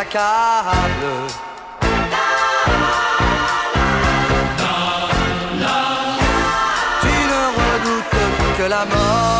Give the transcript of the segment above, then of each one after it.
Tu ne redoutes que la mort.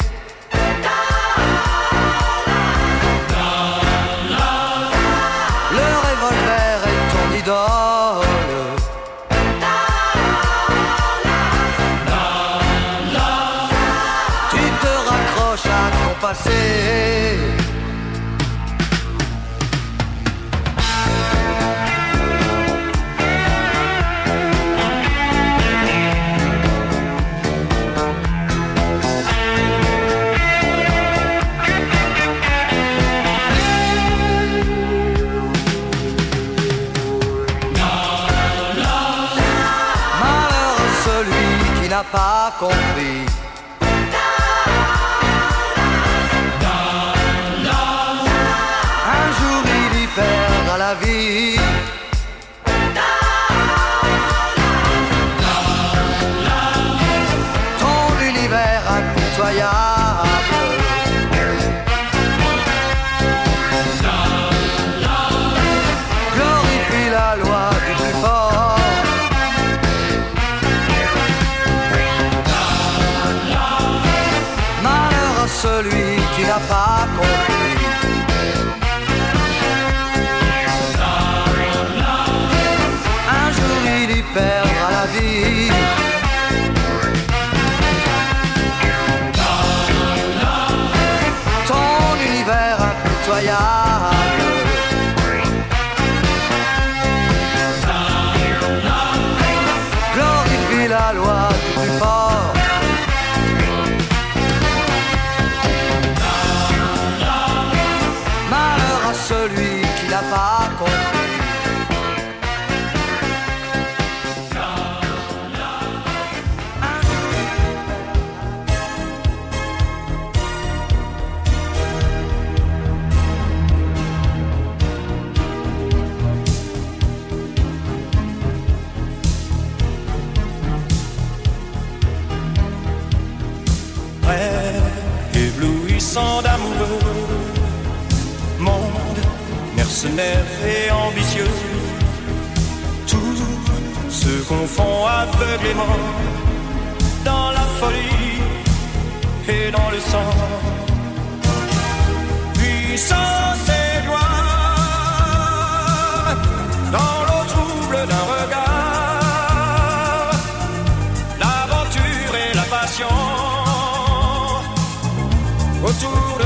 pas compris. Un jour il y perdra la vie. Éblouissant d'amoureux, monde mercenaire et ambitieux. Tout se confond aveuglément dans la folie et dans le sang. Puissance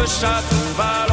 shots of.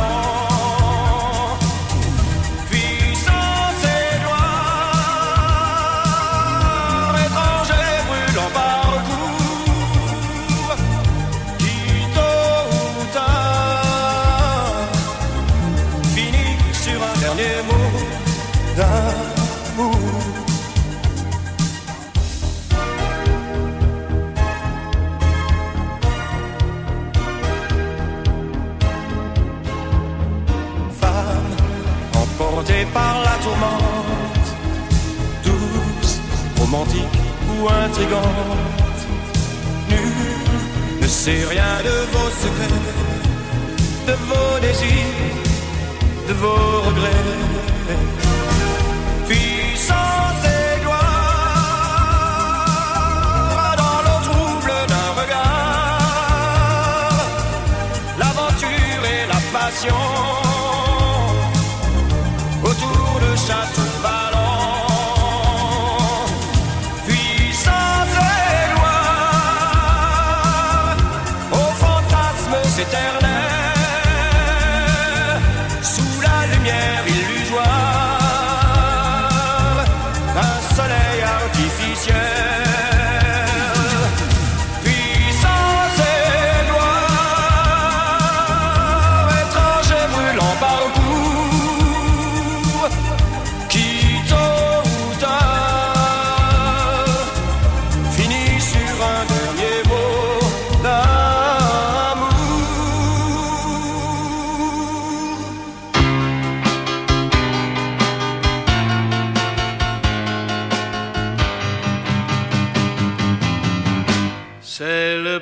Intrigante. Nul ne sait rien de vos secrets, de vos désirs, de vos regrets. Puissance et gloire dans l'eau trouble d'un regard, l'aventure et la passion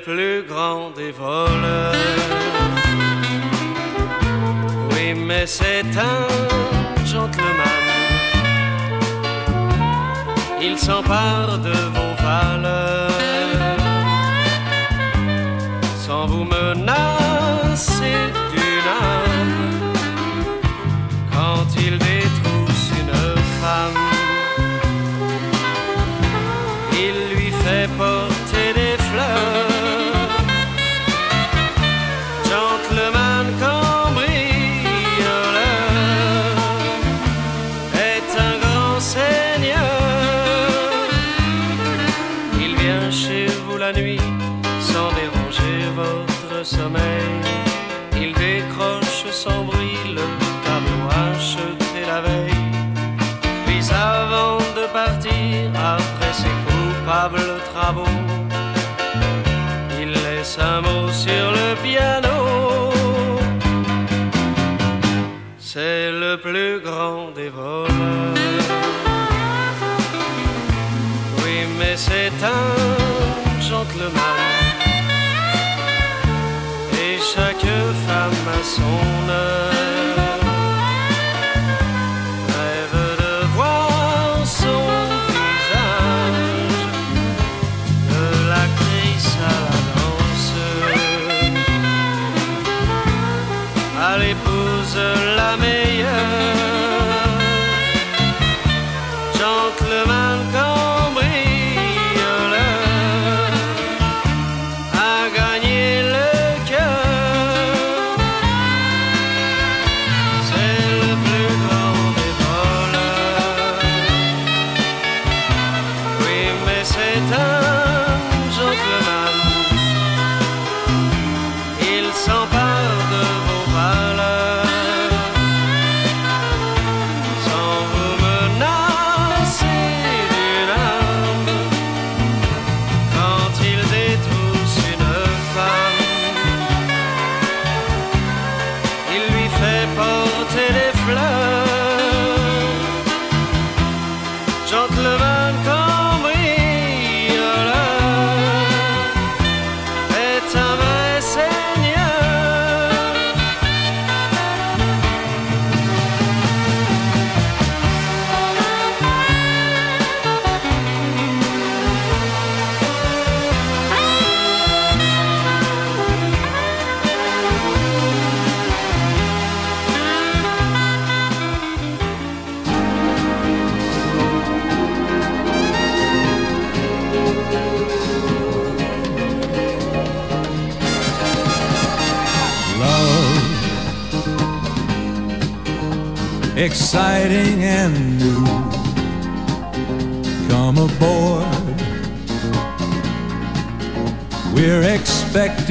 plus grand des voleurs. Oui, mais c'est un gentleman. Il s'empare de vos des. Oui, mais c'est un gentleman. Et chaque femme a son heure.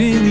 in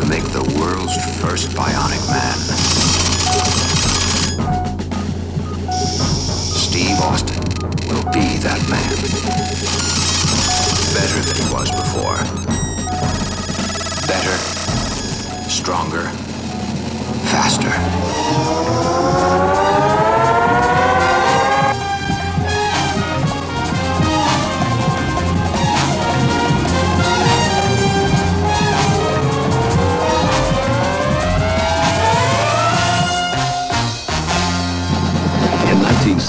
to make the world's first bionic man. Steve Austin will be that man. Better than he was before. Better, stronger, faster.